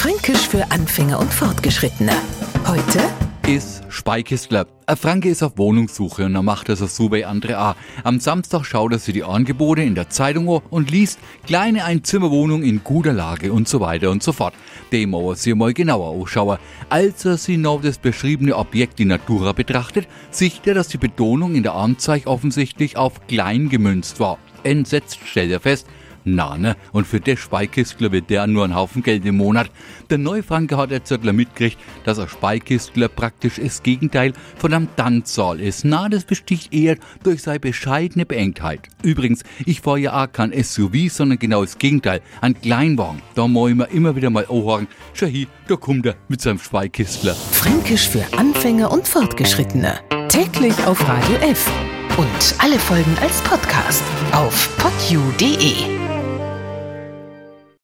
Fränkisch für Anfänger und Fortgeschrittene. Heute ist Speikistler. Ein Franke ist auf Wohnungssuche und er macht das so bei andere auch. Am Samstag schaut er sich die Angebote in der Zeitung an und liest kleine Einzimmerwohnung in guter Lage und so weiter und so fort. Dem aber sie mal genauer anschauen. Als er sie noch das beschriebene Objekt in Natura betrachtet, sieht er, dass die Betonung in der Anzeige offensichtlich auf klein gemünzt war. Entsetzt stellt er fest, Nane. Und für der Speikistler wird der nur ein Haufen Geld im Monat. Der Neufranke hat jetzt mitgekriegt, dass ein Speikistler praktisch das Gegenteil von einem Tanzsaal ist. Na, das besticht eher durch seine bescheidene Beengtheit. Übrigens, ich fahre ja auch kein SUV, sondern genau das Gegenteil, ein Kleinwagen. Da muss ich mir immer wieder mal anhören. Schau hier, da kommt er mit seinem Speikistler. Fränkisch für Anfänger und Fortgeschrittene. Täglich auf Radio F. Und alle Folgen als Podcast auf U D E.